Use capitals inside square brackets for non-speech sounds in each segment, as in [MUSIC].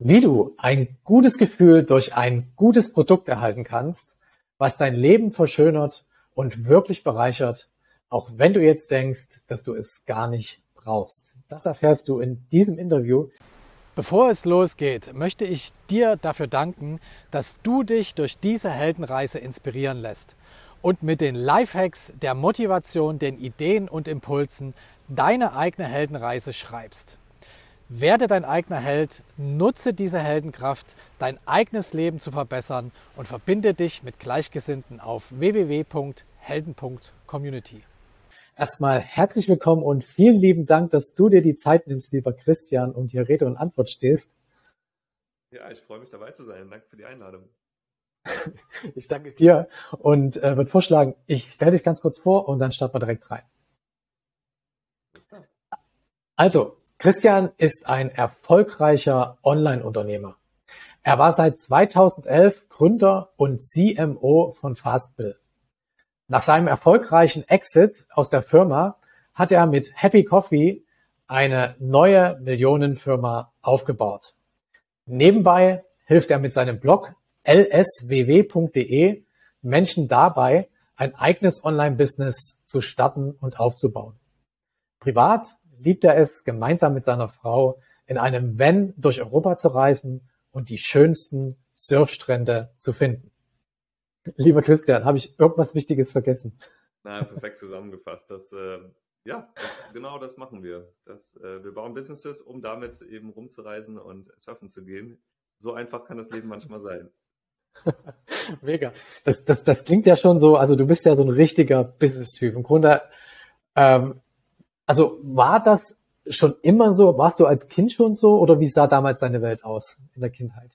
Wie du ein gutes Gefühl durch ein gutes Produkt erhalten kannst, was dein Leben verschönert und wirklich bereichert, auch wenn du jetzt denkst, dass du es gar nicht brauchst. Das erfährst du in diesem Interview. Bevor es losgeht, möchte ich dir dafür danken, dass du dich durch diese Heldenreise inspirieren lässt und mit den Lifehacks der Motivation, den Ideen und Impulsen deine eigene Heldenreise schreibst. Werde dein eigener Held, nutze diese Heldenkraft, dein eigenes Leben zu verbessern und verbinde dich mit Gleichgesinnten auf www.helden.community. Erstmal herzlich willkommen und vielen lieben Dank, dass du dir die Zeit nimmst, lieber Christian, und hier Rede und Antwort stehst. Ja, ich freue mich dabei zu sein. Danke für die Einladung. [LAUGHS] ich danke dir und äh, würde vorschlagen, ich stelle dich ganz kurz vor und dann starten wir direkt rein. Also, Christian ist ein erfolgreicher Online-Unternehmer. Er war seit 2011 Gründer und CMO von Fastbill. Nach seinem erfolgreichen Exit aus der Firma hat er mit Happy Coffee eine neue Millionenfirma aufgebaut. Nebenbei hilft er mit seinem Blog lsww.de Menschen dabei, ein eigenes Online-Business zu starten und aufzubauen. Privat liebt er es, gemeinsam mit seiner Frau in einem Van durch Europa zu reisen und die schönsten Surfstrände zu finden. Lieber Christian, habe ich irgendwas Wichtiges vergessen? Na, perfekt zusammengefasst. Das, äh, ja, das, genau das machen wir. Das, äh, wir bauen Businesses, um damit eben rumzureisen und surfen zu gehen. So einfach kann das Leben manchmal sein. [LAUGHS] Mega. Das, das, das klingt ja schon so, also du bist ja so ein richtiger Business-Typ. Im Grunde ähm, also war das schon immer so? Warst du als Kind schon so oder wie sah damals deine Welt aus in der Kindheit?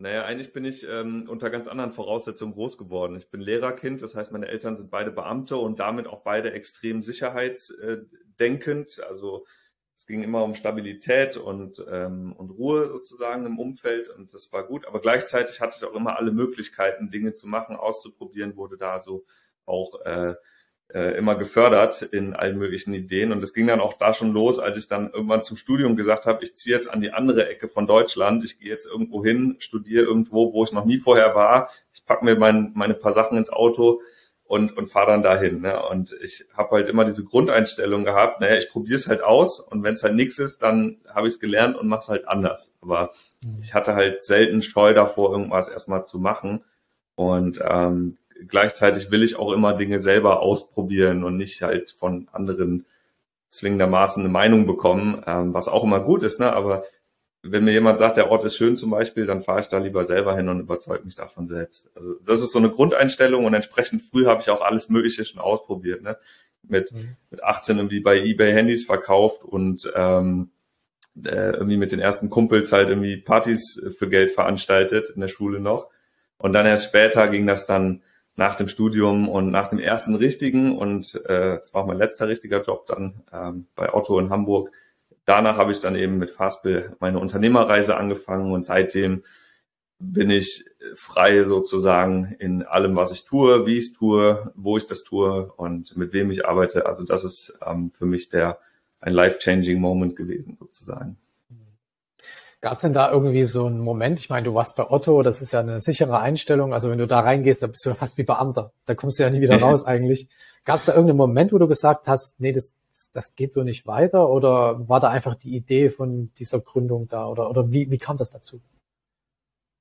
Naja, eigentlich bin ich ähm, unter ganz anderen Voraussetzungen groß geworden. Ich bin Lehrerkind, das heißt, meine Eltern sind beide Beamte und damit auch beide extrem sicherheitsdenkend. Also es ging immer um Stabilität und, ähm, und Ruhe sozusagen im Umfeld und das war gut. Aber gleichzeitig hatte ich auch immer alle Möglichkeiten, Dinge zu machen, auszuprobieren, wurde da so auch äh, äh, immer gefördert in allen möglichen Ideen. Und es ging dann auch da schon los, als ich dann irgendwann zum Studium gesagt habe, ich ziehe jetzt an die andere Ecke von Deutschland. Ich gehe jetzt irgendwo hin, studiere irgendwo, wo ich noch nie vorher war. Ich packe mir mein, meine paar Sachen ins Auto und, und fahre dann dahin. Ne? Und ich habe halt immer diese Grundeinstellung gehabt, naja, ich probiere es halt aus und wenn es halt nichts ist, dann habe ich es gelernt und mache es halt anders. Aber mhm. ich hatte halt selten Scheu davor, irgendwas erstmal zu machen. Und ähm, gleichzeitig will ich auch immer Dinge selber ausprobieren und nicht halt von anderen zwingendermaßen eine Meinung bekommen, ähm, was auch immer gut ist, ne? Aber wenn mir jemand sagt, der Ort ist schön zum Beispiel, dann fahre ich da lieber selber hin und überzeuge mich davon selbst. Also das ist so eine Grundeinstellung und entsprechend früh habe ich auch alles Mögliche schon ausprobiert. Ne? Mit, mhm. mit 18 irgendwie bei eBay Handys verkauft und ähm, äh, irgendwie mit den ersten Kumpels halt irgendwie Partys für Geld veranstaltet in der Schule noch. Und dann erst später ging das dann nach dem Studium und nach dem ersten richtigen und äh, das war auch mein letzter richtiger Job dann ähm, bei Otto in Hamburg. Danach habe ich dann eben mit Fastbill meine Unternehmerreise angefangen und seitdem bin ich frei sozusagen in allem, was ich tue, wie ich es tue, wo ich das tue und mit wem ich arbeite. Also das ist ähm, für mich der ein life-changing Moment gewesen sozusagen. Gab es denn da irgendwie so einen Moment? Ich meine, du warst bei Otto, das ist ja eine sichere Einstellung. Also wenn du da reingehst, dann bist du ja fast wie Beamter. Da kommst du ja nie wieder [LAUGHS] raus eigentlich. Gab es da irgendeinen Moment, wo du gesagt hast, nee, das, das geht so nicht weiter? Oder war da einfach die Idee von dieser Gründung da? Oder, oder wie, wie kam das dazu?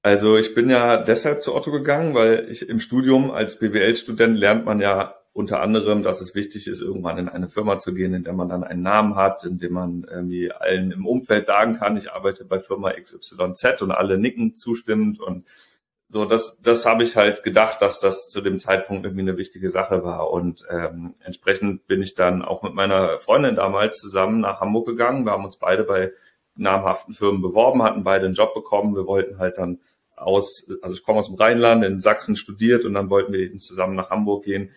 Also ich bin ja deshalb zu Otto gegangen, weil ich im Studium als BWL-Student lernt man ja unter anderem, dass es wichtig ist, irgendwann in eine Firma zu gehen, in der man dann einen Namen hat, in dem man irgendwie allen im Umfeld sagen kann, ich arbeite bei Firma XYZ und alle nicken zustimmend und so, das, das habe ich halt gedacht, dass das zu dem Zeitpunkt irgendwie eine wichtige Sache war. Und ähm, entsprechend bin ich dann auch mit meiner Freundin damals zusammen nach Hamburg gegangen. Wir haben uns beide bei namhaften Firmen beworben, hatten beide einen Job bekommen. Wir wollten halt dann aus, also ich komme aus dem Rheinland, in Sachsen studiert und dann wollten wir eben zusammen nach Hamburg gehen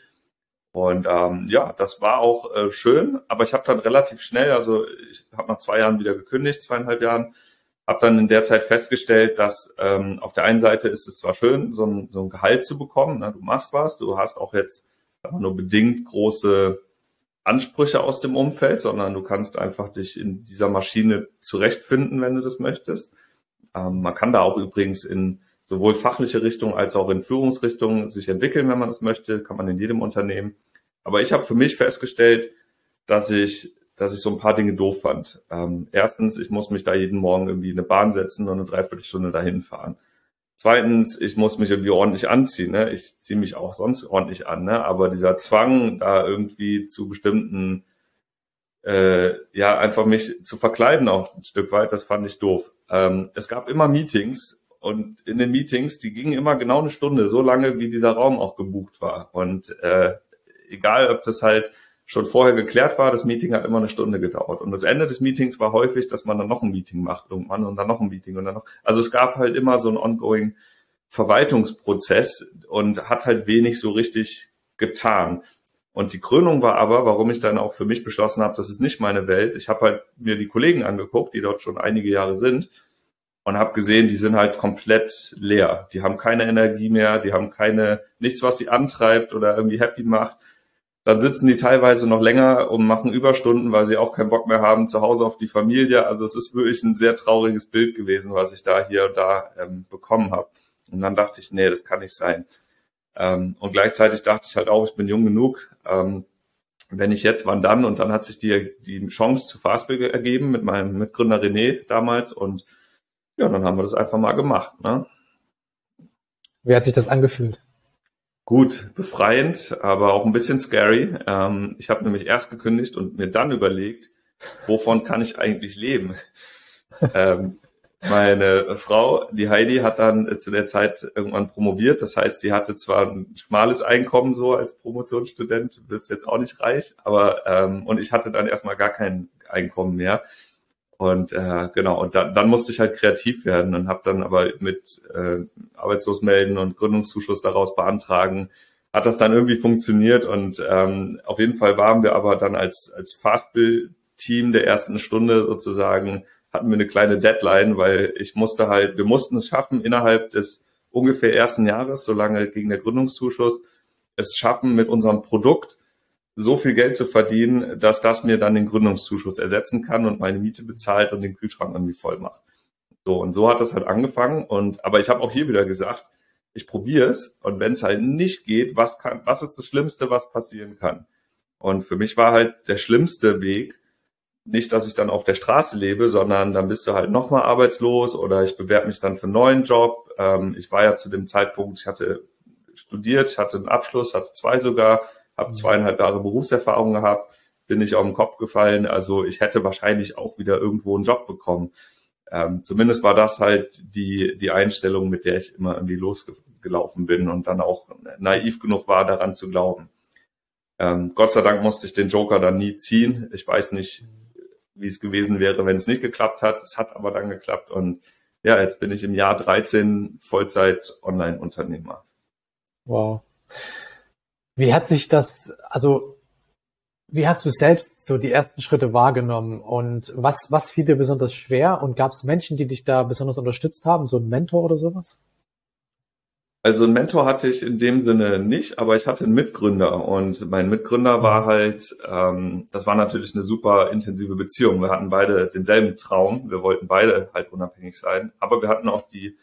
und ähm, ja, das war auch äh, schön, aber ich habe dann relativ schnell, also ich habe nach zwei Jahren wieder gekündigt, zweieinhalb Jahren, habe dann in der Zeit festgestellt, dass ähm, auf der einen Seite ist es zwar schön, so ein, so ein Gehalt zu bekommen, ne? du machst was, du hast auch jetzt nur bedingt große Ansprüche aus dem Umfeld, sondern du kannst einfach dich in dieser Maschine zurechtfinden, wenn du das möchtest. Ähm, man kann da auch übrigens in sowohl fachliche Richtung als auch in Führungsrichtung sich entwickeln, wenn man das möchte, kann man in jedem Unternehmen. Aber ich habe für mich festgestellt, dass ich, dass ich so ein paar Dinge doof fand. Ähm, erstens, ich muss mich da jeden Morgen irgendwie in eine Bahn setzen und eine Dreiviertelstunde dahin fahren. Zweitens, ich muss mich irgendwie ordentlich anziehen. Ne? Ich ziehe mich auch sonst ordentlich an, ne? aber dieser Zwang, da irgendwie zu bestimmten, äh, ja, einfach mich zu verkleiden auch ein Stück weit, das fand ich doof. Ähm, es gab immer Meetings und in den Meetings, die gingen immer genau eine Stunde, so lange wie dieser Raum auch gebucht war. Und äh, egal, ob das halt schon vorher geklärt war, das Meeting hat immer eine Stunde gedauert. Und das Ende des Meetings war häufig, dass man dann noch ein Meeting macht irgendwann und dann noch ein Meeting und dann noch. Also es gab halt immer so einen ongoing Verwaltungsprozess und hat halt wenig so richtig getan. Und die Krönung war aber, warum ich dann auch für mich beschlossen habe, das ist nicht meine Welt. Ich habe halt mir die Kollegen angeguckt, die dort schon einige Jahre sind und habe gesehen, die sind halt komplett leer. Die haben keine Energie mehr, die haben keine nichts, was sie antreibt oder irgendwie happy macht dann sitzen die teilweise noch länger und machen Überstunden, weil sie auch keinen Bock mehr haben zu Hause auf die Familie. Also es ist wirklich ein sehr trauriges Bild gewesen, was ich da hier und da ähm, bekommen habe. Und dann dachte ich, nee, das kann nicht sein. Ähm, und gleichzeitig dachte ich halt auch, ich bin jung genug. Ähm, wenn ich jetzt, wann dann? Und dann hat sich die, die Chance zu Fastbill ergeben mit meinem Mitgründer René damals. Und ja, dann haben wir das einfach mal gemacht. Ne? Wie hat sich das angefühlt? Gut, befreiend, aber auch ein bisschen scary. Ähm, ich habe nämlich erst gekündigt und mir dann überlegt, wovon kann ich eigentlich leben? [LAUGHS] ähm, meine Frau, die Heidi, hat dann zu der Zeit irgendwann promoviert. Das heißt, sie hatte zwar ein schmales Einkommen so als Promotionsstudent, bist jetzt auch nicht reich, aber ähm, und ich hatte dann erstmal gar kein Einkommen mehr. Und äh, genau, und dann, dann musste ich halt kreativ werden und habe dann aber mit äh, Arbeitslosmelden und Gründungszuschuss daraus beantragen, hat das dann irgendwie funktioniert. Und ähm, auf jeden Fall waren wir aber dann als, als Fastbill-Team der ersten Stunde sozusagen, hatten wir eine kleine Deadline, weil ich musste halt, wir mussten es schaffen, innerhalb des ungefähr ersten Jahres, solange gegen der Gründungszuschuss, es schaffen mit unserem Produkt so viel Geld zu verdienen, dass das mir dann den Gründungszuschuss ersetzen kann und meine Miete bezahlt und den Kühlschrank irgendwie voll macht. So, und so hat das halt angefangen. Und aber ich habe auch hier wieder gesagt, ich probiere es und wenn es halt nicht geht, was kann, was ist das Schlimmste, was passieren kann? Und für mich war halt der schlimmste Weg, nicht, dass ich dann auf der Straße lebe, sondern dann bist du halt nochmal arbeitslos oder ich bewerbe mich dann für einen neuen Job. Ähm, ich war ja zu dem Zeitpunkt, ich hatte studiert, ich hatte einen Abschluss, hatte zwei sogar, habe zweieinhalb Jahre Berufserfahrung gehabt, bin nicht auf den Kopf gefallen. Also ich hätte wahrscheinlich auch wieder irgendwo einen Job bekommen. Ähm, zumindest war das halt die, die Einstellung, mit der ich immer irgendwie losgelaufen bin und dann auch naiv genug war, daran zu glauben. Ähm, Gott sei Dank musste ich den Joker dann nie ziehen. Ich weiß nicht, wie es gewesen wäre, wenn es nicht geklappt hat. Es hat aber dann geklappt und ja, jetzt bin ich im Jahr 13 Vollzeit Online-Unternehmer. Wow. Wie hat sich das, also wie hast du selbst so die ersten Schritte wahrgenommen und was, was fiel dir besonders schwer und gab es Menschen, die dich da besonders unterstützt haben, so ein Mentor oder sowas? Also ein Mentor hatte ich in dem Sinne nicht, aber ich hatte einen Mitgründer und mein Mitgründer war mhm. halt, ähm, das war natürlich eine super intensive Beziehung. Wir hatten beide denselben Traum, wir wollten beide halt unabhängig sein, aber wir hatten auch die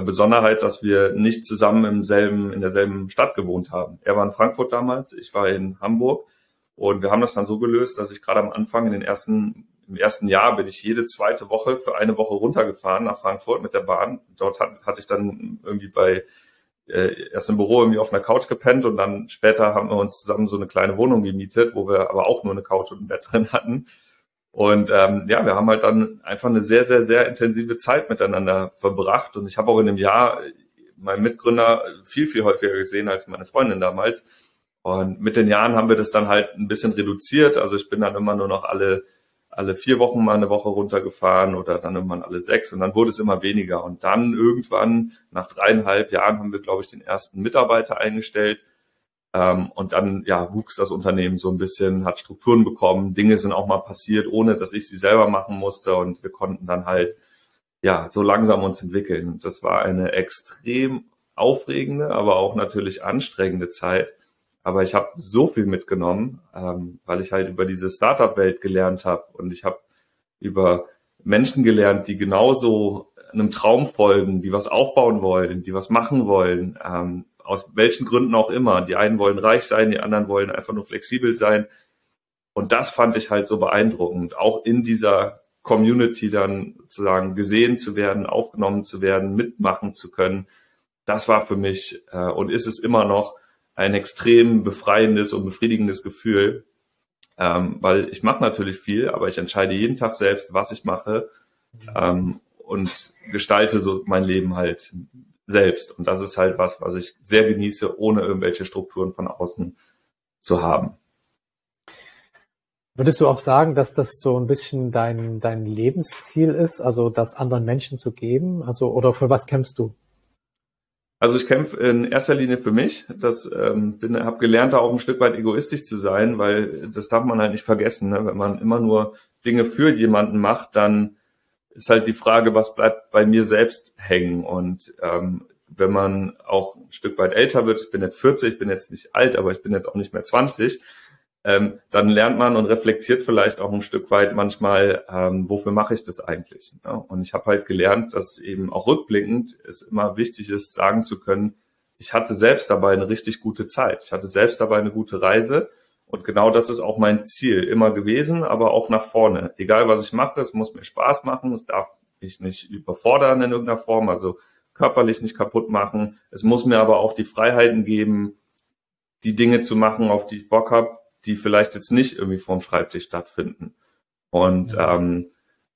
Besonderheit, dass wir nicht zusammen im selben, in derselben Stadt gewohnt haben. Er war in Frankfurt damals, ich war in Hamburg und wir haben das dann so gelöst, dass ich gerade am Anfang in den ersten, im ersten Jahr bin ich jede zweite Woche für eine Woche runtergefahren nach Frankfurt mit der Bahn. Dort hat, hatte ich dann irgendwie bei äh, erst im Büro irgendwie auf einer Couch gepennt und dann später haben wir uns zusammen so eine kleine Wohnung gemietet, wo wir aber auch nur eine Couch und ein Bett drin hatten. Und ähm, ja, wir haben halt dann einfach eine sehr, sehr, sehr intensive Zeit miteinander verbracht. Und ich habe auch in dem Jahr meinen Mitgründer viel, viel häufiger gesehen als meine Freundin damals. Und mit den Jahren haben wir das dann halt ein bisschen reduziert. Also ich bin dann immer nur noch alle, alle vier Wochen mal eine Woche runtergefahren oder dann immer alle sechs und dann wurde es immer weniger. Und dann irgendwann nach dreieinhalb Jahren haben wir, glaube ich, den ersten Mitarbeiter eingestellt und dann ja, wuchs das Unternehmen so ein bisschen, hat Strukturen bekommen, Dinge sind auch mal passiert, ohne dass ich sie selber machen musste und wir konnten dann halt ja so langsam uns entwickeln. Das war eine extrem aufregende, aber auch natürlich anstrengende Zeit. Aber ich habe so viel mitgenommen, ähm, weil ich halt über diese Startup-Welt gelernt habe und ich habe über Menschen gelernt, die genauso einem Traum folgen, die was aufbauen wollen, die was machen wollen, ähm, aus welchen Gründen auch immer. Die einen wollen reich sein, die anderen wollen einfach nur flexibel sein. Und das fand ich halt so beeindruckend, auch in dieser Community dann sozusagen gesehen zu werden, aufgenommen zu werden, mitmachen zu können. Das war für mich äh, und ist es immer noch ein extrem befreiendes und befriedigendes Gefühl, ähm, weil ich mache natürlich viel, aber ich entscheide jeden Tag selbst, was ich mache ähm, und gestalte so mein Leben halt selbst. Und das ist halt was, was ich sehr genieße, ohne irgendwelche Strukturen von außen zu haben. Würdest du auch sagen, dass das so ein bisschen dein, dein Lebensziel ist, also das anderen Menschen zu geben? Also, oder für was kämpfst du? Also ich kämpfe in erster Linie für mich. Das ähm, bin, habe gelernt, da auch ein Stück weit egoistisch zu sein, weil das darf man halt nicht vergessen. Ne? Wenn man immer nur Dinge für jemanden macht, dann ist halt die Frage, was bleibt bei mir selbst hängen. Und ähm, wenn man auch ein Stück weit älter wird, ich bin jetzt 40, ich bin jetzt nicht alt, aber ich bin jetzt auch nicht mehr 20, ähm, dann lernt man und reflektiert vielleicht auch ein Stück weit manchmal, ähm, wofür mache ich das eigentlich? Ne? Und ich habe halt gelernt, dass eben auch rückblickend es immer wichtig ist, sagen zu können, ich hatte selbst dabei eine richtig gute Zeit. Ich hatte selbst dabei eine gute Reise. Und genau das ist auch mein Ziel immer gewesen, aber auch nach vorne. Egal was ich mache, es muss mir Spaß machen, es darf mich nicht überfordern in irgendeiner Form, also körperlich nicht kaputt machen. Es muss mir aber auch die Freiheiten geben, die Dinge zu machen, auf die ich Bock habe, die vielleicht jetzt nicht irgendwie vorm Schreibtisch stattfinden. Und ähm,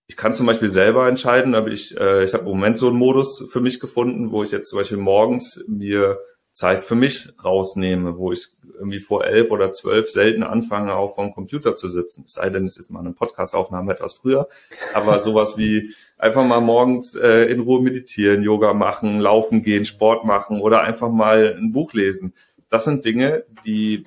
ich kann zum Beispiel selber entscheiden, aber ich, äh, ich habe im Moment so einen Modus für mich gefunden, wo ich jetzt zum Beispiel morgens mir Zeit für mich rausnehme, wo ich irgendwie vor elf oder zwölf selten anfange, auch vom Computer zu sitzen. Es sei denn, es ist mal eine Podcastaufnahme etwas früher. Aber [LAUGHS] sowas wie einfach mal morgens äh, in Ruhe meditieren, Yoga machen, laufen gehen, Sport machen oder einfach mal ein Buch lesen. Das sind Dinge, die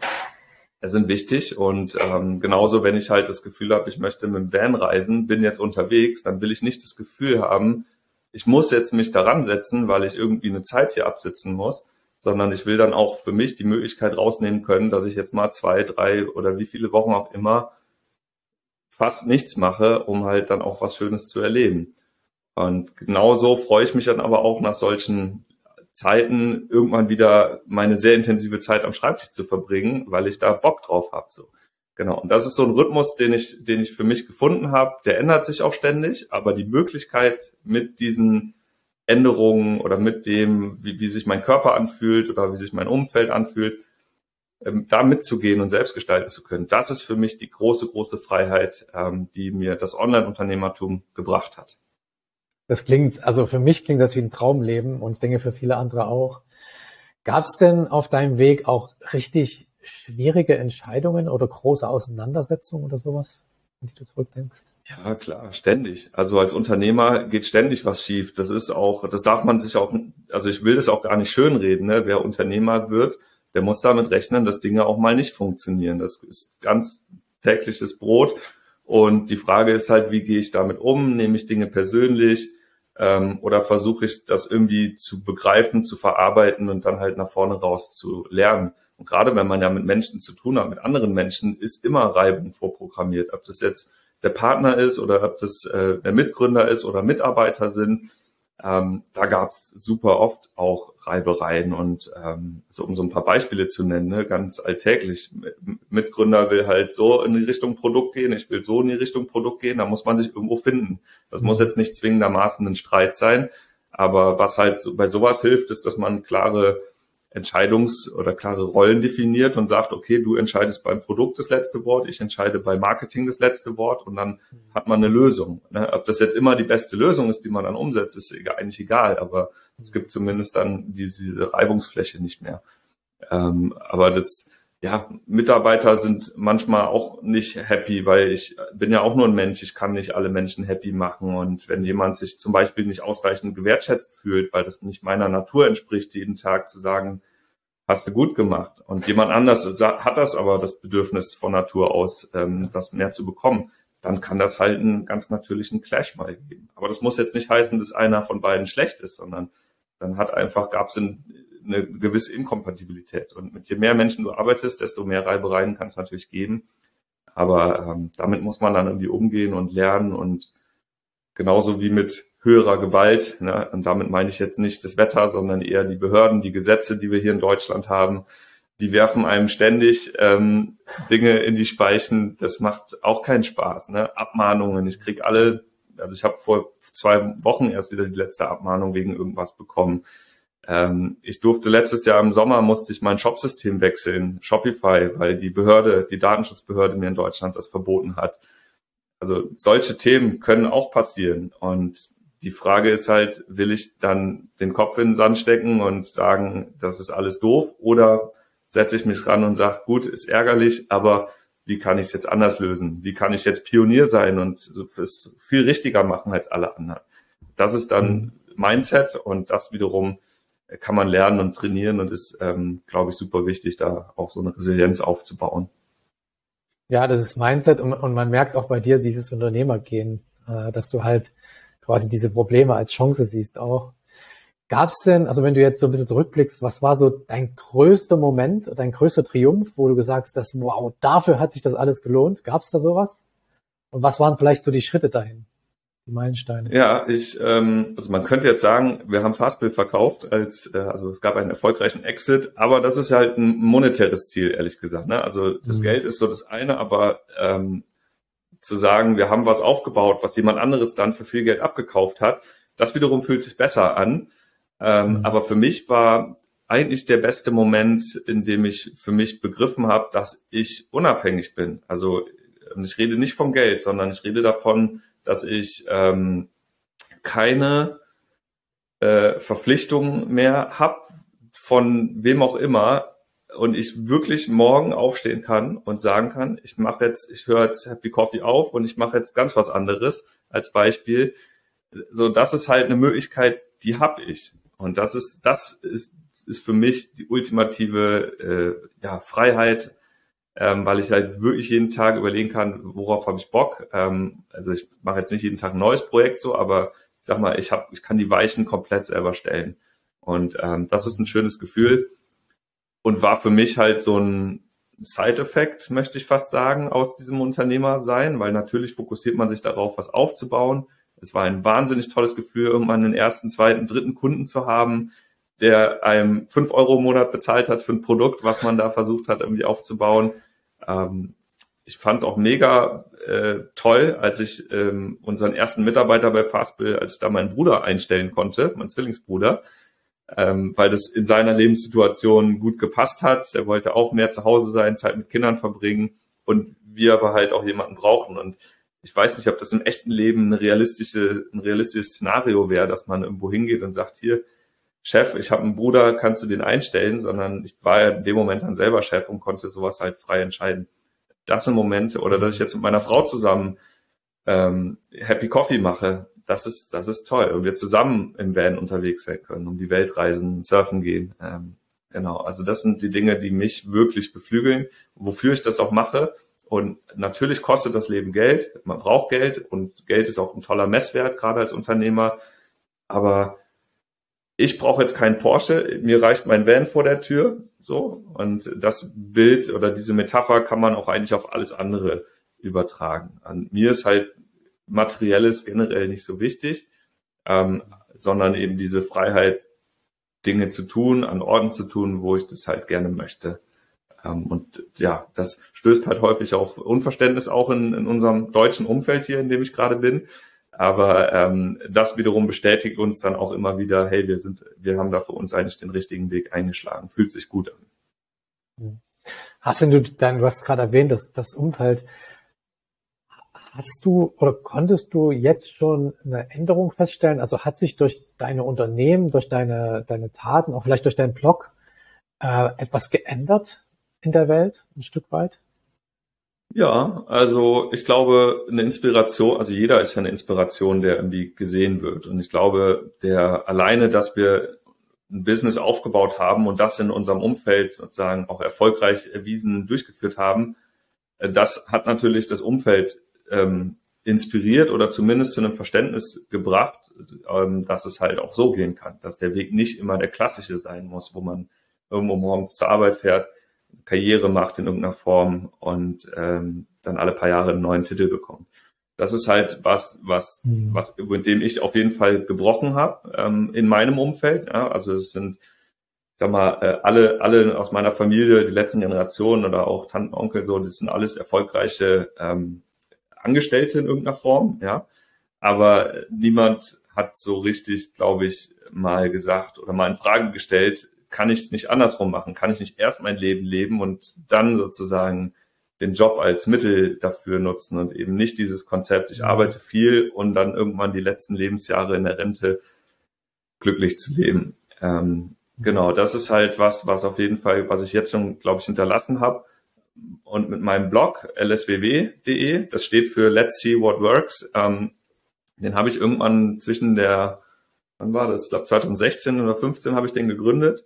sind wichtig und ähm, genauso, wenn ich halt das Gefühl habe, ich möchte mit dem Van reisen, bin jetzt unterwegs, dann will ich nicht das Gefühl haben, ich muss jetzt mich daran setzen, weil ich irgendwie eine Zeit hier absitzen muss, sondern ich will dann auch für mich die Möglichkeit rausnehmen können, dass ich jetzt mal zwei, drei oder wie viele Wochen auch immer fast nichts mache, um halt dann auch was Schönes zu erleben. Und genauso freue ich mich dann aber auch nach solchen Zeiten irgendwann wieder meine sehr intensive Zeit am Schreibtisch zu verbringen, weil ich da Bock drauf habe. So. Genau. Und das ist so ein Rhythmus, den ich, den ich für mich gefunden habe. Der ändert sich auch ständig, aber die Möglichkeit mit diesen Änderungen oder mit dem, wie, wie sich mein Körper anfühlt oder wie sich mein Umfeld anfühlt, ähm, da mitzugehen und selbst gestalten zu können, das ist für mich die große, große Freiheit, ähm, die mir das Online-Unternehmertum gebracht hat. Das klingt, also für mich klingt das wie ein Traumleben und ich denke für viele andere auch. Gab es denn auf deinem Weg auch richtig schwierige Entscheidungen oder große Auseinandersetzungen oder sowas, wenn du zurückdenkst? Ja, klar, ständig. Also als Unternehmer geht ständig was schief. Das ist auch, das darf man sich auch, also ich will das auch gar nicht schönreden. Ne? Wer Unternehmer wird, der muss damit rechnen, dass Dinge auch mal nicht funktionieren. Das ist ganz tägliches Brot. Und die Frage ist halt, wie gehe ich damit um? Nehme ich Dinge persönlich? ähm, oder versuche ich das irgendwie zu begreifen, zu verarbeiten und dann halt nach vorne raus zu lernen. Und gerade wenn man ja mit Menschen zu tun hat, mit anderen Menschen, ist immer Reibung vorprogrammiert. Ob das jetzt der Partner ist oder ob das äh, der Mitgründer ist oder Mitarbeiter sind. Ähm, da gab es super oft auch Reibereien und ähm, so um so ein paar Beispiele zu nennen, ne, ganz alltäglich. Mitgründer will halt so in die Richtung Produkt gehen, ich will so in die Richtung Produkt gehen, da muss man sich irgendwo finden. Das muss mhm. jetzt nicht zwingendermaßen ein Streit sein, aber was halt bei sowas hilft, ist, dass man klare Entscheidungs- oder klare Rollen definiert und sagt, okay, du entscheidest beim Produkt das letzte Wort, ich entscheide bei Marketing das letzte Wort und dann hat man eine Lösung. Ne? Ob das jetzt immer die beste Lösung ist, die man dann umsetzt, ist eigentlich egal, aber es gibt zumindest dann diese Reibungsfläche nicht mehr. Ähm, aber das, ja, Mitarbeiter sind manchmal auch nicht happy, weil ich bin ja auch nur ein Mensch, ich kann nicht alle Menschen happy machen. Und wenn jemand sich zum Beispiel nicht ausreichend gewertschätzt fühlt, weil das nicht meiner Natur entspricht, jeden Tag zu sagen, hast du gut gemacht. Und jemand anders hat das aber das Bedürfnis von Natur aus, ähm, das mehr zu bekommen, dann kann das halt einen ganz natürlichen Clash mal geben. Aber das muss jetzt nicht heißen, dass einer von beiden schlecht ist, sondern dann hat einfach, gab es in, eine gewisse Inkompatibilität. Und mit je mehr Menschen du arbeitest, desto mehr Reibereien kann es natürlich geben. Aber ähm, damit muss man dann irgendwie umgehen und lernen und genauso wie mit höherer Gewalt. Ne? Und damit meine ich jetzt nicht das Wetter, sondern eher die Behörden, die Gesetze, die wir hier in Deutschland haben. Die werfen einem ständig ähm, Dinge in die Speichen. Das macht auch keinen Spaß. Ne? Abmahnungen. Ich krieg alle, also ich habe vor zwei Wochen erst wieder die letzte Abmahnung wegen irgendwas bekommen. Ähm, ich durfte letztes Jahr im Sommer musste ich mein Shopsystem wechseln, Shopify, weil die Behörde, die Datenschutzbehörde mir in Deutschland das verboten hat. Also solche Themen können auch passieren. Und die Frage ist halt, will ich dann den Kopf in den Sand stecken und sagen, das ist alles doof? Oder setze ich mich ran und sage, gut, ist ärgerlich, aber wie kann ich es jetzt anders lösen? Wie kann ich jetzt Pionier sein und es viel richtiger machen als alle anderen? Das ist dann mhm. Mindset und das wiederum kann man lernen und trainieren und ist, ähm, glaube ich, super wichtig, da auch so eine Resilienz aufzubauen. Ja, das ist Mindset und, und man merkt auch bei dir dieses Unternehmergehen, äh, dass du halt quasi diese Probleme als Chance siehst auch. Gab es denn, also wenn du jetzt so ein bisschen zurückblickst, was war so dein größter Moment, dein größter Triumph, wo du gesagt hast, wow, dafür hat sich das alles gelohnt? Gab es da sowas? Und was waren vielleicht so die Schritte dahin? Meilensteine. Ja, ich, ähm, also man könnte jetzt sagen, wir haben Fastbill verkauft, als, äh, also es gab einen erfolgreichen Exit, aber das ist halt ein monetäres Ziel, ehrlich gesagt. Ne? Also das mhm. Geld ist so das eine, aber ähm, zu sagen, wir haben was aufgebaut, was jemand anderes dann für viel Geld abgekauft hat, das wiederum fühlt sich besser an ähm, mhm. Aber für mich war eigentlich der beste Moment, in dem ich für mich begriffen habe, dass ich unabhängig bin. Also ich rede nicht vom Geld, sondern ich rede davon, dass ich ähm, keine äh, Verpflichtungen mehr habe von wem auch immer und ich wirklich morgen aufstehen kann und sagen kann, ich mache jetzt, ich höre jetzt Happy Coffee auf und ich mache jetzt ganz was anderes als Beispiel. So, das ist halt eine Möglichkeit, die habe ich. Und das ist, das ist, ist für mich die ultimative äh, ja, Freiheit, ähm, weil ich halt wirklich jeden Tag überlegen kann, worauf habe ich Bock. Ähm, also ich mache jetzt nicht jeden Tag ein neues Projekt so, aber ich sag mal, ich hab, ich kann die Weichen komplett selber stellen. Und ähm, das ist ein schönes Gefühl und war für mich halt so ein Side-Effekt, möchte ich fast sagen, aus diesem Unternehmer sein, weil natürlich fokussiert man sich darauf, was aufzubauen es war ein wahnsinnig tolles Gefühl, irgendwann einen ersten, zweiten, dritten Kunden zu haben, der einem fünf Euro im Monat bezahlt hat für ein Produkt, was man da versucht hat, irgendwie aufzubauen. Ähm, ich fand es auch mega äh, toll, als ich ähm, unseren ersten Mitarbeiter bei Fastbill, als ich da meinen Bruder einstellen konnte, mein Zwillingsbruder, ähm, weil das in seiner Lebenssituation gut gepasst hat. Er wollte auch mehr zu Hause sein, Zeit mit Kindern verbringen und wir aber halt auch jemanden brauchen. Und ich weiß nicht, ob das im echten Leben eine realistische, ein realistisches Szenario wäre, dass man irgendwo hingeht und sagt, hier, Chef, ich habe einen Bruder, kannst du den einstellen, sondern ich war ja in dem Moment dann selber Chef und konnte sowas halt frei entscheiden. Das sind Momente, oder dass ich jetzt mit meiner Frau zusammen ähm, Happy Coffee mache, das ist, das ist toll. Und wir zusammen im Van unterwegs sein können, um die Welt reisen, surfen gehen. Ähm, genau, also das sind die Dinge, die mich wirklich beflügeln, wofür ich das auch mache und natürlich kostet das Leben Geld. Man braucht Geld und Geld ist auch ein toller Messwert, gerade als Unternehmer. Aber ich brauche jetzt keinen Porsche. Mir reicht mein Van vor der Tür. So. Und das Bild oder diese Metapher kann man auch eigentlich auf alles andere übertragen. An mir ist halt Materielles generell nicht so wichtig, ähm, sondern eben diese Freiheit, Dinge zu tun, an Orten zu tun, wo ich das halt gerne möchte. Ähm, und ja, das stößt halt häufig auf Unverständnis auch in, in unserem deutschen Umfeld hier, in dem ich gerade bin. Aber ähm, das wiederum bestätigt uns dann auch immer wieder, hey, wir sind, wir haben da für uns eigentlich den richtigen Weg eingeschlagen. Fühlt sich gut an. Hast du dann, du hast gerade erwähnt, dass das Umfeld, hast du oder konntest du jetzt schon eine Änderung feststellen? Also hat sich durch deine Unternehmen, durch deine, deine Taten, auch vielleicht durch deinen Blog, äh, etwas geändert in der Welt, ein Stück weit? Ja, also ich glaube, eine Inspiration, also jeder ist ja eine Inspiration, der irgendwie gesehen wird. Und ich glaube, der alleine, dass wir ein Business aufgebaut haben und das in unserem Umfeld sozusagen auch erfolgreich erwiesen durchgeführt haben, äh, das hat natürlich das Umfeld ähm, inspiriert oder zumindest zu einem Verständnis gebracht, ähm, dass es halt auch so gehen kann, dass der Weg nicht immer der klassische sein muss, wo man irgendwo morgens zur Arbeit fährt, Karriere macht in irgendeiner Form und ähm, dann alle paar Jahre einen neuen Titel bekommt. Das ist halt was, was, mhm. was, mit dem ich auf jeden Fall gebrochen habe ähm, in meinem Umfeld. Ja? Also es sind, ich sag mal, äh, alle, alle aus meiner Familie, die letzten Generationen oder auch Tanten, Onkel, so, das sind alles erfolgreiche ähm, Angestellte in irgendeiner Form, ja. Aber niemand hat so richtig, glaube ich, mal gesagt oder mal in Frage gestellt, kann ich es nicht andersrum machen? Kann ich nicht erst mein Leben leben und dann sozusagen den Job als Mittel dafür nutzen und eben nicht dieses Konzept, ich arbeite viel und dann irgendwann die letzten Lebensjahre in der Rente glücklich zu leben. Ähm, genau, das ist halt was, was auf jeden Fall, was ich jetzt schon, glaube ich, hinterlassen habe. Und mit meinem Blog lsww.de, das steht für Let's See What Works, ähm, den habe ich irgendwann zwischen der, wann war das? Ich glaube 2016 oder 15 habe ich den gegründet.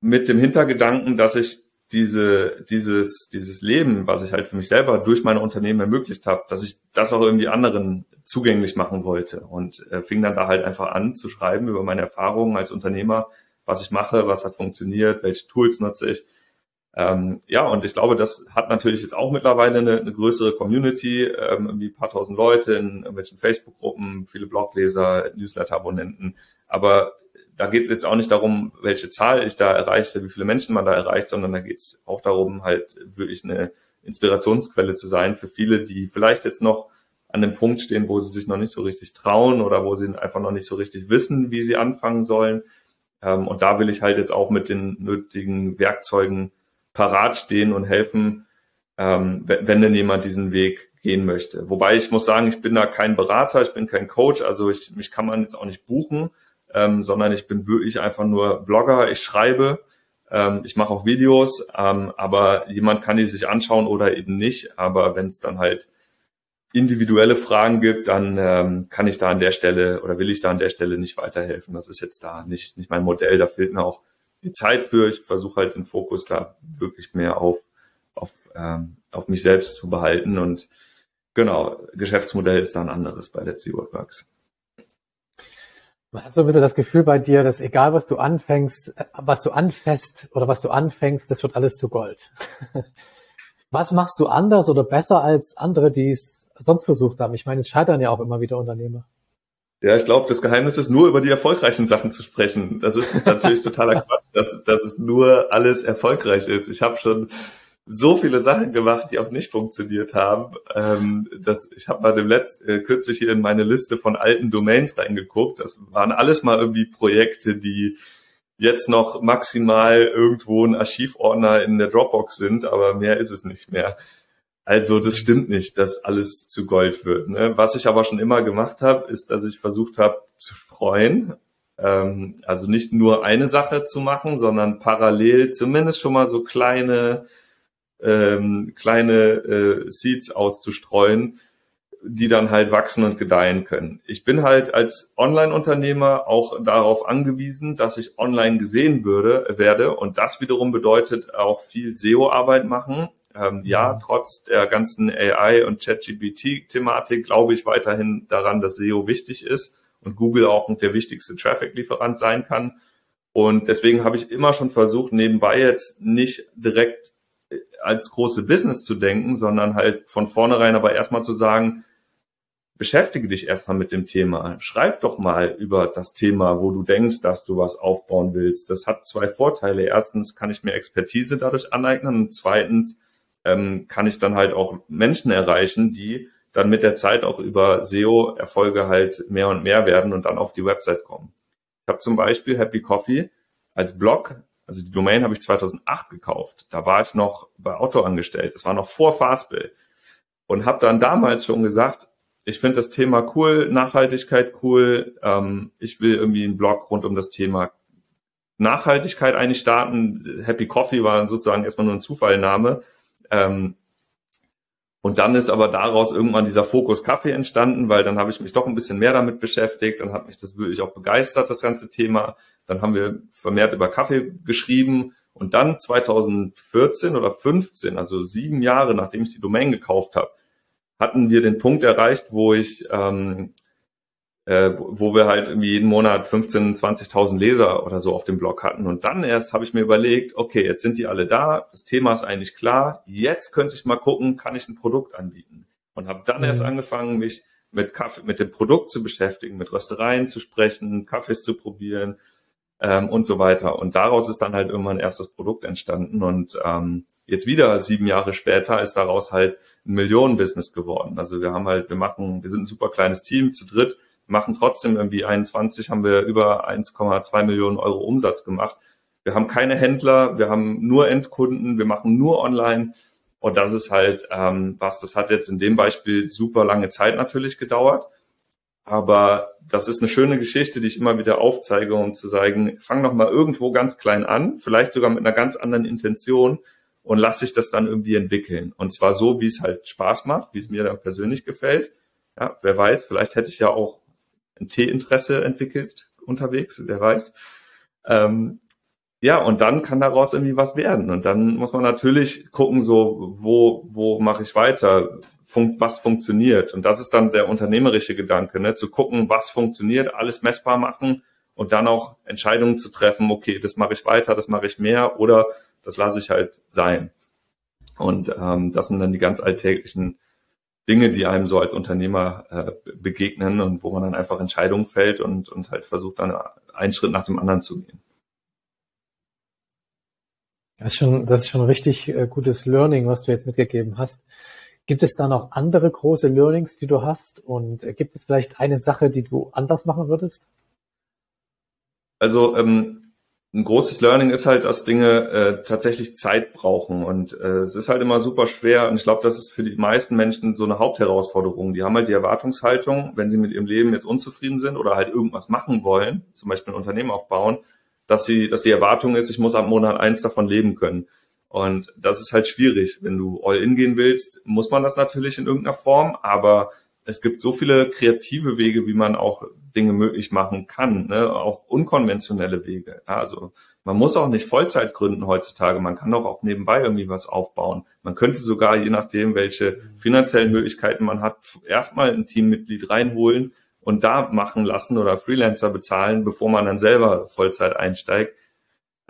Mit dem Hintergedanken, dass ich diese, dieses, dieses Leben, was ich halt für mich selber durch meine Unternehmen ermöglicht habe, dass ich das auch irgendwie anderen zugänglich machen wollte und äh, fing dann da halt einfach an zu schreiben über meine Erfahrungen als Unternehmer, was ich mache, was hat funktioniert, welche Tools nutze ich. Ähm, ja, und ich glaube, das hat natürlich jetzt auch mittlerweile eine, eine größere Community, ähm, irgendwie ein paar tausend Leute in irgendwelchen Facebook-Gruppen, viele Blogleser, Newsletter-Abonnenten. Aber da geht es jetzt auch nicht darum, welche Zahl ich da erreiche, wie viele Menschen man da erreicht, sondern da geht es auch darum, halt wirklich eine Inspirationsquelle zu sein für viele, die vielleicht jetzt noch an dem Punkt stehen, wo sie sich noch nicht so richtig trauen oder wo sie einfach noch nicht so richtig wissen, wie sie anfangen sollen. Ähm, und da will ich halt jetzt auch mit den nötigen Werkzeugen parat stehen und helfen, ähm, wenn denn jemand diesen Weg gehen möchte. Wobei ich muss sagen, ich bin da kein Berater, ich bin kein Coach, also ich, mich kann man jetzt auch nicht buchen ähm, sondern ich bin wirklich einfach nur Blogger, ich schreibe, ähm, ich mache auch Videos, ähm, aber jemand kann die sich anschauen oder eben nicht. Aber wenn es dann halt individuelle Fragen gibt, dann ähm, kann ich da an der Stelle oder will ich da an der Stelle nicht weiterhelfen. Das ist jetzt da nicht, nicht mein Modell, da fehlt mir auch die Zeit für. Ich versuche halt den Fokus da wirklich mehr auf, auf, ähm, auf mich selbst zu behalten und genau, Geschäftsmodell ist da ein anderes bei Let's See What Works. Man hat so ein bisschen das Gefühl bei dir, dass egal was du anfängst, äh, was du anfasst oder was du anfängst, das wird alles zu Gold. [LAUGHS] was machst du anders oder besser als andere, die es sonst versucht haben? Ich meine, es scheitern ja auch immer wieder Unternehmer. Ja, ich glaube, das Geheimnis ist nur über die erfolgreichen Sachen zu sprechen. Das ist natürlich totaler [LAUGHS] Quatsch, dass, dass es nur alles erfolgreich ist. Ich habe schon so viele Sachen gemacht, die auch nicht funktioniert haben. Ähm, das, ich habe mal dem Letzt, äh, kürzlich hier in meine Liste von alten Domains reingeguckt. Das waren alles mal irgendwie Projekte, die jetzt noch maximal irgendwo ein Archivordner in der Dropbox sind, aber mehr ist es nicht mehr. Also das stimmt nicht, dass alles zu Gold wird. Ne? Was ich aber schon immer gemacht habe, ist, dass ich versucht habe zu streuen. Ähm, also nicht nur eine Sache zu machen, sondern parallel zumindest schon mal so kleine ähm, kleine äh, Seeds auszustreuen, die dann halt wachsen und gedeihen können. Ich bin halt als Online-Unternehmer auch darauf angewiesen, dass ich online gesehen würde, werde und das wiederum bedeutet auch viel SEO-Arbeit machen. Ähm, ja, mhm. trotz der ganzen AI und ChatGPT-Thematik glaube ich weiterhin daran, dass SEO wichtig ist und Google auch der wichtigste Traffic-Lieferant sein kann. Und deswegen habe ich immer schon versucht, nebenbei jetzt nicht direkt als große Business zu denken, sondern halt von vornherein aber erstmal zu sagen, beschäftige dich erstmal mit dem Thema. Schreib doch mal über das Thema, wo du denkst, dass du was aufbauen willst. Das hat zwei Vorteile. Erstens kann ich mir Expertise dadurch aneignen und zweitens ähm, kann ich dann halt auch Menschen erreichen, die dann mit der Zeit auch über SEO-Erfolge halt mehr und mehr werden und dann auf die Website kommen. Ich habe zum Beispiel Happy Coffee als Blog also die Domain habe ich 2008 gekauft. Da war ich noch bei Otto angestellt. Das war noch vor Fastbill. Und habe dann damals schon gesagt, ich finde das Thema cool, Nachhaltigkeit cool. Ähm, ich will irgendwie einen Blog rund um das Thema Nachhaltigkeit eigentlich starten. Happy Coffee war sozusagen erstmal nur ein Zufallname. Ähm, und dann ist aber daraus irgendwann dieser Fokus Kaffee entstanden, weil dann habe ich mich doch ein bisschen mehr damit beschäftigt, dann hat mich das wirklich auch begeistert, das ganze Thema. Dann haben wir vermehrt über Kaffee geschrieben und dann 2014 oder 15, also sieben Jahre nachdem ich die Domain gekauft habe, hatten wir den Punkt erreicht, wo ich ähm, äh, wo wir halt irgendwie jeden Monat 15, 20.000 Leser oder so auf dem Blog hatten. Und dann erst habe ich mir überlegt, okay, jetzt sind die alle da, das Thema ist eigentlich klar, jetzt könnte ich mal gucken, kann ich ein Produkt anbieten. Und habe dann mhm. erst angefangen, mich mit Kaffee, mit dem Produkt zu beschäftigen, mit Röstereien zu sprechen, Kaffees zu probieren ähm, und so weiter. Und daraus ist dann halt irgendwann erst das Produkt entstanden. Und ähm, jetzt wieder sieben Jahre später ist daraus halt ein Millionenbusiness geworden. Also wir haben halt, wir machen, wir sind ein super kleines Team zu dritt, machen trotzdem irgendwie 21, haben wir über 1,2 Millionen Euro Umsatz gemacht. Wir haben keine Händler, wir haben nur Endkunden, wir machen nur online. Und das ist halt ähm, was, das hat jetzt in dem Beispiel super lange Zeit natürlich gedauert. Aber das ist eine schöne Geschichte, die ich immer wieder aufzeige, um zu sagen, fang noch mal irgendwo ganz klein an, vielleicht sogar mit einer ganz anderen Intention und lass sich das dann irgendwie entwickeln. Und zwar so, wie es halt Spaß macht, wie es mir dann persönlich gefällt. Ja, wer weiß, vielleicht hätte ich ja auch ein Teeinteresse entwickelt unterwegs, wer weiß. Ähm, ja, und dann kann daraus irgendwie was werden. Und dann muss man natürlich gucken, so, wo, wo mache ich weiter? Fun was funktioniert? Und das ist dann der unternehmerische Gedanke, ne? zu gucken, was funktioniert, alles messbar machen und dann auch Entscheidungen zu treffen, okay, das mache ich weiter, das mache ich mehr oder das lasse ich halt sein. Und ähm, das sind dann die ganz alltäglichen Dinge, die einem so als Unternehmer äh, begegnen und wo man dann einfach Entscheidungen fällt und, und halt versucht dann einen Schritt nach dem anderen zu gehen. Das ist schon, das ist schon ein richtig äh, gutes Learning, was du jetzt mitgegeben hast. Gibt es da noch andere große Learnings, die du hast? Und äh, gibt es vielleicht eine Sache, die du anders machen würdest? Also ähm, ein großes Learning ist halt, dass Dinge äh, tatsächlich Zeit brauchen und äh, es ist halt immer super schwer und ich glaube, das ist für die meisten Menschen so eine Hauptherausforderung. Die haben halt die Erwartungshaltung, wenn sie mit ihrem Leben jetzt unzufrieden sind oder halt irgendwas machen wollen, zum Beispiel ein Unternehmen aufbauen, dass sie, dass die Erwartung ist, ich muss ab Monat eins davon leben können. Und das ist halt schwierig. Wenn du all in gehen willst, muss man das natürlich in irgendeiner Form, aber es gibt so viele kreative Wege, wie man auch Dinge möglich machen kann, ne? auch unkonventionelle Wege. Ja, also man muss auch nicht Vollzeit gründen heutzutage, man kann doch auch nebenbei irgendwie was aufbauen. Man könnte sogar, je nachdem, welche finanziellen Möglichkeiten man hat, erstmal ein Teammitglied reinholen, und da machen lassen oder Freelancer bezahlen, bevor man dann selber Vollzeit einsteigt.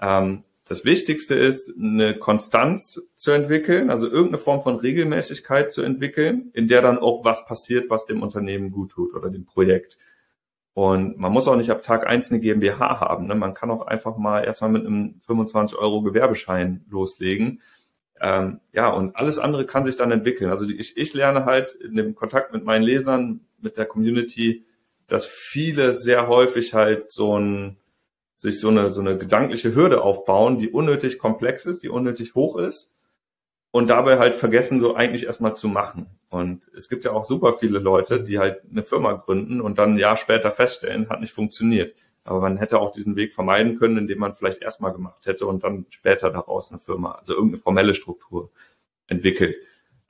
Ähm, das Wichtigste ist, eine Konstanz zu entwickeln, also irgendeine Form von Regelmäßigkeit zu entwickeln, in der dann auch was passiert, was dem Unternehmen gut tut oder dem Projekt. Und man muss auch nicht ab Tag eins eine GmbH haben. Ne? Man kann auch einfach mal erstmal mit einem 25 Euro Gewerbeschein loslegen. Ähm, ja, und alles andere kann sich dann entwickeln. Also ich, ich lerne halt in dem Kontakt mit meinen Lesern, mit der Community, dass viele sehr häufig halt so ein, sich so eine, so eine gedankliche Hürde aufbauen, die unnötig komplex ist, die unnötig hoch ist und dabei halt vergessen, so eigentlich erstmal zu machen. Und es gibt ja auch super viele Leute, die halt eine Firma gründen und dann ein Jahr später feststellen, es hat nicht funktioniert. Aber man hätte auch diesen Weg vermeiden können, indem man vielleicht erstmal gemacht hätte und dann später daraus eine Firma, also irgendeine formelle Struktur entwickelt.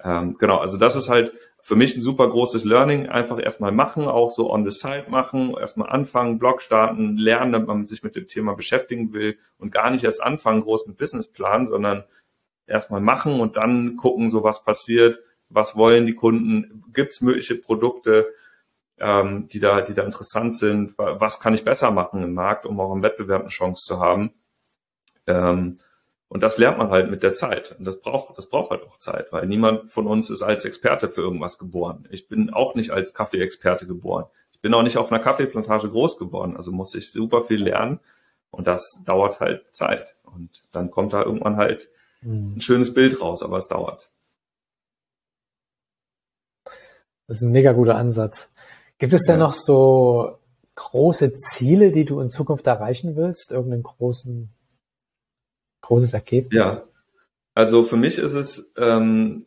Ähm, genau, also das ist halt für mich ein super großes Learning. Einfach erstmal machen, auch so on the side machen, erstmal anfangen, Blog starten, lernen, damit man sich mit dem Thema beschäftigen will und gar nicht erst anfangen, groß mit Businessplan, sondern erstmal machen und dann gucken, so was passiert, was wollen die Kunden, gibt es mögliche Produkte, ähm, die da, die da interessant sind, was kann ich besser machen im Markt, um auch im Wettbewerb eine Chance zu haben. Ähm, und das lernt man halt mit der Zeit. Und das braucht, das braucht halt auch Zeit, weil niemand von uns ist als Experte für irgendwas geboren. Ich bin auch nicht als Kaffeeexperte geboren. Ich bin auch nicht auf einer Kaffeeplantage groß geworden. Also muss ich super viel lernen. Und das dauert halt Zeit. Und dann kommt da irgendwann halt hm. ein schönes Bild raus, aber es dauert. Das ist ein mega guter Ansatz. Gibt es denn ja. noch so große Ziele, die du in Zukunft erreichen willst? Irgendeinen großen großes Ergebnis? Ja, also für mich ist es, ähm,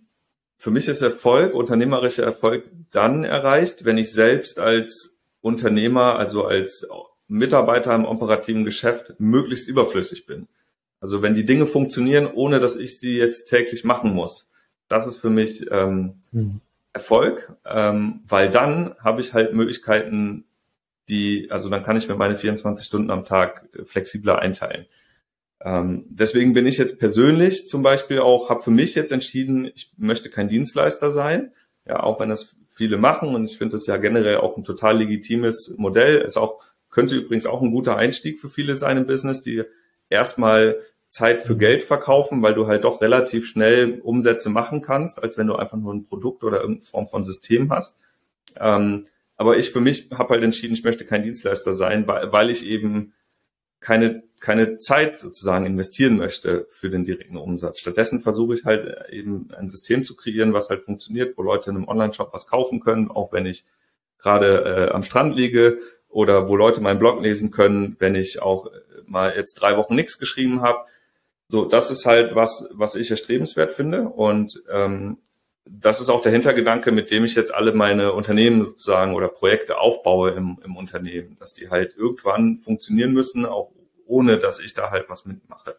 für mich ist Erfolg, unternehmerischer Erfolg dann erreicht, wenn ich selbst als Unternehmer, also als Mitarbeiter im operativen Geschäft möglichst überflüssig bin. Also wenn die Dinge funktionieren, ohne dass ich sie jetzt täglich machen muss. Das ist für mich ähm, mhm. Erfolg, ähm, weil dann habe ich halt Möglichkeiten, die, also dann kann ich mir meine 24 Stunden am Tag flexibler einteilen. Ähm, deswegen bin ich jetzt persönlich zum Beispiel auch, habe für mich jetzt entschieden, ich möchte kein Dienstleister sein, ja, auch wenn das viele machen und ich finde das ja generell auch ein total legitimes Modell. Ist auch, könnte übrigens auch ein guter Einstieg für viele sein im Business, die erstmal Zeit für Geld verkaufen, weil du halt doch relativ schnell Umsätze machen kannst, als wenn du einfach nur ein Produkt oder irgendeine Form von System hast. Ähm, aber ich für mich habe halt entschieden, ich möchte kein Dienstleister sein, weil, weil ich eben keine, keine Zeit sozusagen investieren möchte für den direkten Umsatz. Stattdessen versuche ich halt eben ein System zu kreieren, was halt funktioniert, wo Leute in einem Online-Shop was kaufen können, auch wenn ich gerade äh, am Strand liege oder wo Leute meinen Blog lesen können, wenn ich auch mal jetzt drei Wochen nichts geschrieben habe. So, das ist halt was, was ich erstrebenswert finde. Und ähm, das ist auch der Hintergedanke, mit dem ich jetzt alle meine Unternehmen sozusagen oder Projekte aufbaue im, im Unternehmen, dass die halt irgendwann funktionieren müssen, auch ohne dass ich da halt was mitmache.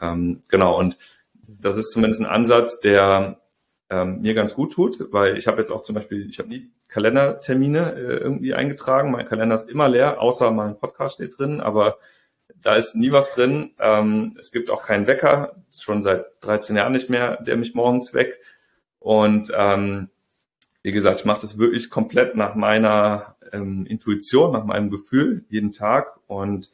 Ähm, genau, und das ist zumindest ein Ansatz, der ähm, mir ganz gut tut, weil ich habe jetzt auch zum Beispiel, ich habe nie Kalendertermine äh, irgendwie eingetragen. Mein Kalender ist immer leer, außer mein Podcast steht drin, aber da ist nie was drin. Ähm, es gibt auch keinen Wecker, schon seit 13 Jahren nicht mehr, der mich morgens weckt. Und ähm, wie gesagt, ich mache das wirklich komplett nach meiner ähm, Intuition, nach meinem Gefühl jeden Tag. Und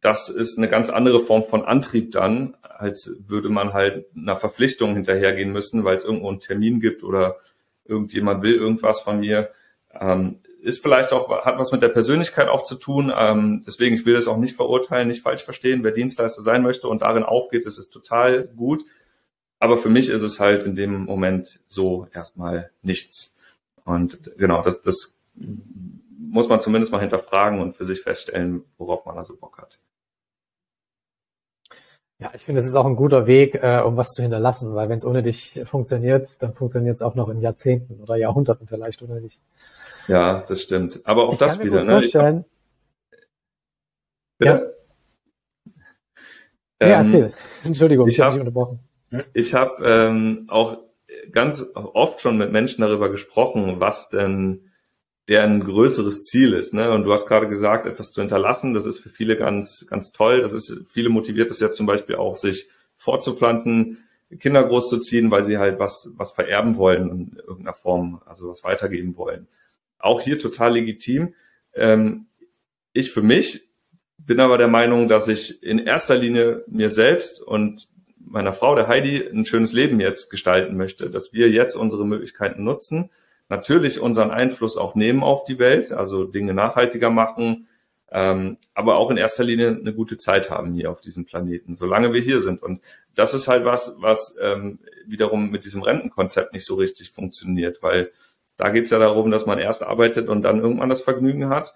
das ist eine ganz andere Form von Antrieb dann, als würde man halt einer Verpflichtung hinterhergehen müssen, weil es irgendwo einen Termin gibt oder irgendjemand will irgendwas von mir. Ähm, ist vielleicht auch, hat was mit der Persönlichkeit auch zu tun. Ähm, deswegen, ich will das auch nicht verurteilen, nicht falsch verstehen. Wer Dienstleister sein möchte und darin aufgeht, ist es total gut. Aber für mich ist es halt in dem Moment so erstmal nichts. Und genau, das, das muss man zumindest mal hinterfragen und für sich feststellen, worauf man also Bock hat. Ja, ich finde, es ist auch ein guter Weg, äh, um was zu hinterlassen, weil wenn es ohne dich funktioniert, dann funktioniert es auch noch in Jahrzehnten oder Jahrhunderten vielleicht ohne dich. Ja, das stimmt. Aber auch ich das wieder, ne? Ich hab, ja. ja, Ähm, erzähl. Entschuldigung, ich habe hab- dich unterbrochen. Ich habe ähm, auch ganz oft schon mit Menschen darüber gesprochen, was denn deren größeres Ziel ist. Ne? Und du hast gerade gesagt, etwas zu hinterlassen, das ist für viele ganz, ganz toll. Das ist, viele motiviert es ja zum Beispiel auch, sich fortzupflanzen, Kinder großzuziehen, weil sie halt was, was vererben wollen in irgendeiner Form, also was weitergeben wollen. Auch hier total legitim. Ähm, ich für mich bin aber der Meinung, dass ich in erster Linie mir selbst und meiner Frau, der Heidi, ein schönes Leben jetzt gestalten möchte, dass wir jetzt unsere Möglichkeiten nutzen, natürlich unseren Einfluss auch nehmen auf die Welt, also Dinge nachhaltiger machen, ähm, aber auch in erster Linie eine gute Zeit haben hier auf diesem Planeten, solange wir hier sind. Und das ist halt was, was ähm, wiederum mit diesem Rentenkonzept nicht so richtig funktioniert, weil da geht es ja darum, dass man erst arbeitet und dann irgendwann das Vergnügen hat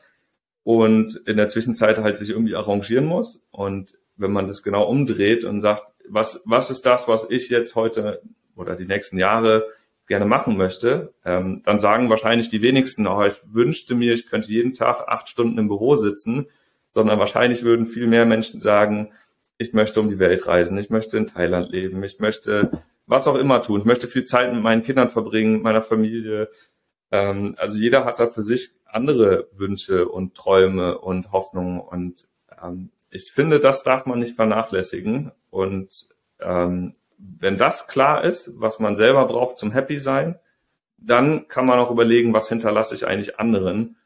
und in der Zwischenzeit halt sich irgendwie arrangieren muss. Und wenn man das genau umdreht und sagt, was, was ist das, was ich jetzt heute oder die nächsten Jahre gerne machen möchte, ähm, dann sagen wahrscheinlich die wenigsten, oh, ich wünschte mir, ich könnte jeden Tag acht Stunden im Büro sitzen, sondern wahrscheinlich würden viel mehr Menschen sagen, ich möchte um die Welt reisen, ich möchte in Thailand leben, ich möchte was auch immer tun, ich möchte viel Zeit mit meinen Kindern verbringen, meiner Familie. Ähm, also jeder hat da für sich andere Wünsche und Träume und Hoffnungen und ähm, ich finde, das darf man nicht vernachlässigen und ähm, wenn das klar ist, was man selber braucht zum Happy sein, dann kann man auch überlegen, was hinterlasse ich eigentlich anderen.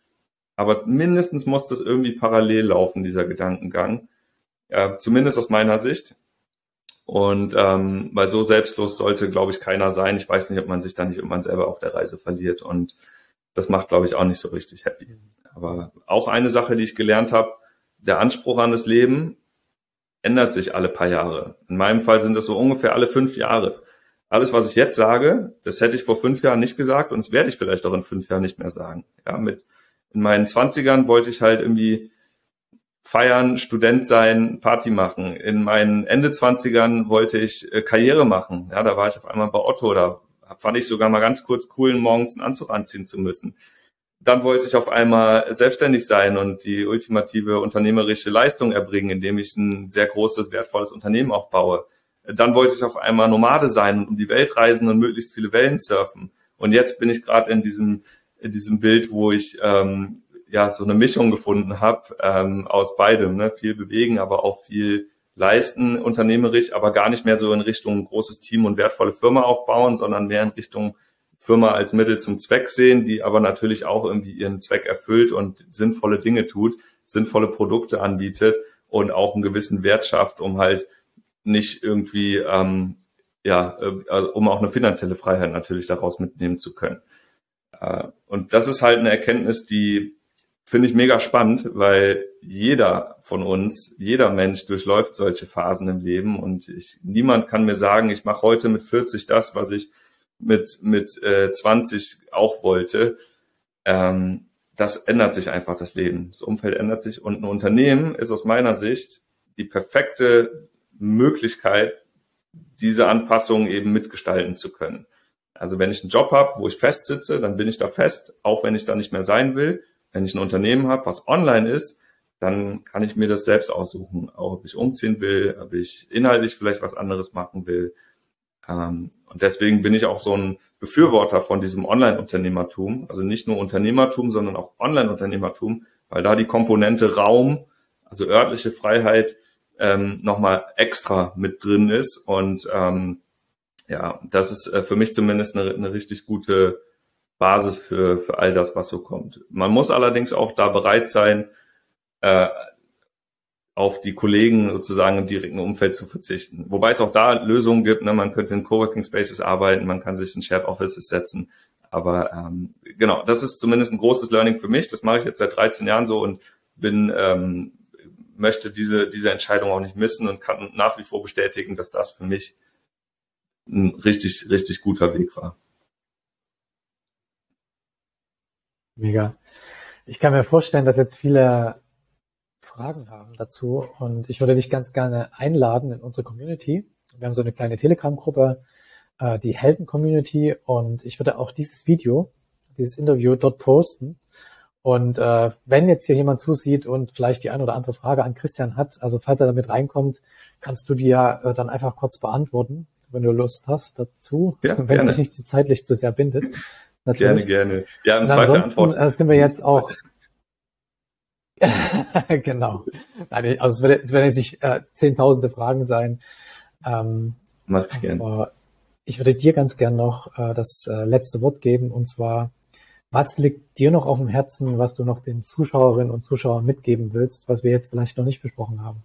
Aber mindestens muss das irgendwie parallel laufen, dieser Gedankengang. Ja, zumindest aus meiner Sicht. Und ähm, weil so selbstlos sollte, glaube ich, keiner sein. Ich weiß nicht, ob man sich da nicht irgendwann selber auf der Reise verliert. Und das macht, glaube ich, auch nicht so richtig happy. Aber auch eine Sache, die ich gelernt habe, der Anspruch an das Leben ändert sich alle paar Jahre. In meinem Fall sind das so ungefähr alle fünf Jahre. Alles, was ich jetzt sage, das hätte ich vor fünf Jahren nicht gesagt und das werde ich vielleicht auch in fünf Jahren nicht mehr sagen. Ja, mit in meinen Zwanzigern wollte ich halt irgendwie feiern, Student sein, Party machen. In meinen Ende Zwanzigern wollte ich äh, Karriere machen. Ja, da war ich auf einmal bei Otto, da fand ich sogar mal ganz kurz cool, morgens einen Anzug anziehen zu müssen. Dann wollte ich auf einmal selbstständig sein und die ultimative unternehmerische Leistung erbringen, indem ich ein sehr großes, wertvolles Unternehmen aufbaue. Dann wollte ich auf einmal Nomade sein und um die Welt reisen und möglichst viele Wellen surfen. Und jetzt bin ich gerade in diesem, in diesem Bild, wo ich ähm, ja so eine Mischung gefunden habe ähm, aus beidem. Ne? Viel bewegen, aber auch viel leisten, unternehmerisch, aber gar nicht mehr so in Richtung großes Team und wertvolle Firma aufbauen, sondern mehr in Richtung Firma als Mittel zum Zweck sehen, die aber natürlich auch irgendwie ihren Zweck erfüllt und sinnvolle Dinge tut, sinnvolle Produkte anbietet und auch einen gewissen Wert schafft, um halt nicht irgendwie, ähm, ja, äh, um auch eine finanzielle Freiheit natürlich daraus mitnehmen zu können. Äh, und das ist halt eine Erkenntnis, die finde ich mega spannend, weil jeder von uns, jeder Mensch durchläuft solche Phasen im Leben und ich, niemand kann mir sagen, ich mache heute mit 40 das, was ich mit, mit äh, 20 auch wollte. Ähm, das ändert sich einfach, das Leben. Das Umfeld ändert sich und ein Unternehmen ist aus meiner Sicht die perfekte Möglichkeit, diese Anpassungen eben mitgestalten zu können. Also wenn ich einen Job habe, wo ich festsitze, dann bin ich da fest, auch wenn ich da nicht mehr sein will. Wenn ich ein Unternehmen habe, was online ist, dann kann ich mir das selbst aussuchen, auch ob ich umziehen will, ob ich inhaltlich vielleicht was anderes machen will. Ähm, und deswegen bin ich auch so ein Befürworter von diesem Online-Unternehmertum. Also nicht nur Unternehmertum, sondern auch Online-Unternehmertum, weil da die Komponente Raum, also örtliche Freiheit, ähm, nochmal extra mit drin ist. Und ähm, ja, das ist äh, für mich zumindest eine, eine richtig gute Basis für, für all das, was so kommt. Man muss allerdings auch da bereit sein, äh, auf die Kollegen sozusagen im direkten Umfeld zu verzichten. Wobei es auch da Lösungen gibt. Ne? Man könnte in Coworking Spaces arbeiten, man kann sich in Shared Offices setzen. Aber ähm, genau, das ist zumindest ein großes Learning für mich. Das mache ich jetzt seit 13 Jahren so und bin ähm, möchte diese diese Entscheidung auch nicht missen und kann nach wie vor bestätigen, dass das für mich ein richtig richtig guter Weg war. Mega. Ich kann mir vorstellen, dass jetzt viele Fragen haben dazu und ich würde dich ganz gerne einladen in unsere Community. Wir haben so eine kleine Telegram-Gruppe, äh, die Helden-Community und ich würde auch dieses Video, dieses Interview dort posten. Und äh, wenn jetzt hier jemand zusieht und vielleicht die ein oder andere Frage an Christian hat, also falls er damit reinkommt, kannst du die ja äh, dann einfach kurz beantworten, wenn du Lust hast dazu, ja, wenn es sich nicht zeitlich zu sehr bindet. Natürlich. Gerne, gerne. Ja, und zweite Antwort. Äh, sind wir jetzt auch. [LAUGHS] genau. Nein, also es werden, es werden jetzt nicht äh, zehntausende Fragen sein. Ähm, Mach ich gerne. Ich würde dir ganz gern noch äh, das äh, letzte Wort geben und zwar, was liegt dir noch auf dem Herzen, was du noch den Zuschauerinnen und Zuschauern mitgeben willst, was wir jetzt vielleicht noch nicht besprochen haben?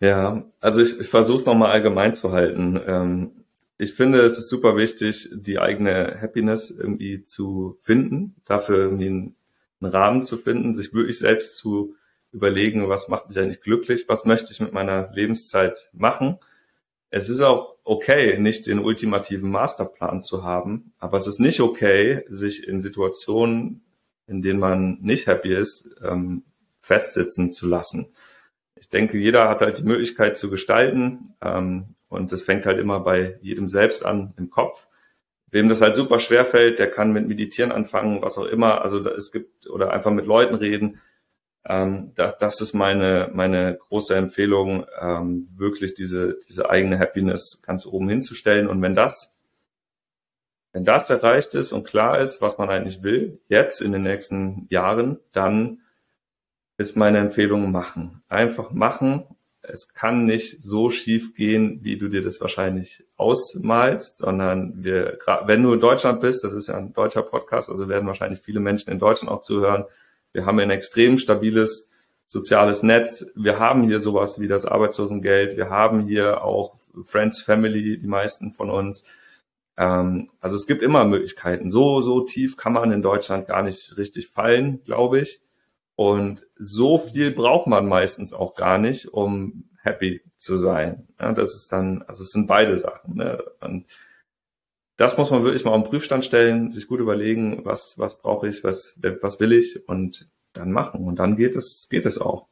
Ja, also ich, ich versuche es nochmal allgemein zu halten. Ähm, ich finde, es ist super wichtig, die eigene Happiness irgendwie zu finden, dafür irgendwie einen, einen Rahmen zu finden, sich wirklich selbst zu überlegen, was macht mich eigentlich glücklich, was möchte ich mit meiner Lebenszeit machen. Es ist auch okay, nicht den ultimativen Masterplan zu haben, aber es ist nicht okay, sich in Situationen, in denen man nicht happy ist, ähm, festsitzen zu lassen. Ich denke, jeder hat halt die Möglichkeit zu gestalten. Ähm, und das fängt halt immer bei jedem selbst an im Kopf. Wem das halt super schwer fällt, der kann mit Meditieren anfangen, was auch immer. Also es gibt oder einfach mit Leuten reden. Ähm, das, das ist meine meine große Empfehlung, ähm, wirklich diese diese eigene Happiness ganz oben hinzustellen. Und wenn das wenn das erreicht ist und klar ist, was man eigentlich will, jetzt in den nächsten Jahren, dann ist meine Empfehlung machen. Einfach machen es kann nicht so schief gehen, wie du dir das wahrscheinlich ausmalst, sondern wir, wenn du in Deutschland bist, das ist ja ein deutscher Podcast, also werden wahrscheinlich viele Menschen in Deutschland auch zuhören. Wir haben ein extrem stabiles soziales Netz. Wir haben hier sowas wie das Arbeitslosengeld. Wir haben hier auch Friends, Family, die meisten von uns. Ähm, also es gibt immer Möglichkeiten. So, so tief kann man in Deutschland gar nicht richtig fallen, glaube ich. Und so viel braucht man meistens auch gar nicht, um happy zu sein. Ja, das ist dann, also es sind beide Sachen. Ne? Und das muss man wirklich mal auf den Prüfstand stellen, sich gut überlegen, was, was brauche ich, was, was will ich und dann machen. Und dann geht es, geht es auch.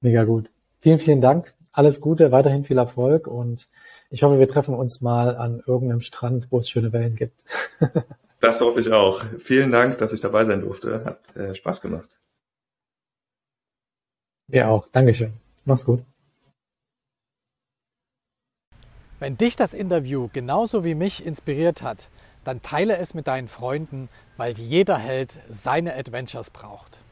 Mega gut. Vielen, vielen Dank. Alles Gute, weiterhin viel Erfolg und ich hoffe, wir treffen uns mal an irgendeinem Strand, wo es schöne Wellen gibt. [LAUGHS] Das hoffe ich auch. Vielen Dank, dass ich dabei sein durfte. Hat äh, Spaß gemacht. Ja auch. Dankeschön. Mach's gut. Wenn dich das Interview genauso wie mich inspiriert hat, dann teile es mit deinen Freunden, weil jeder Held seine Adventures braucht.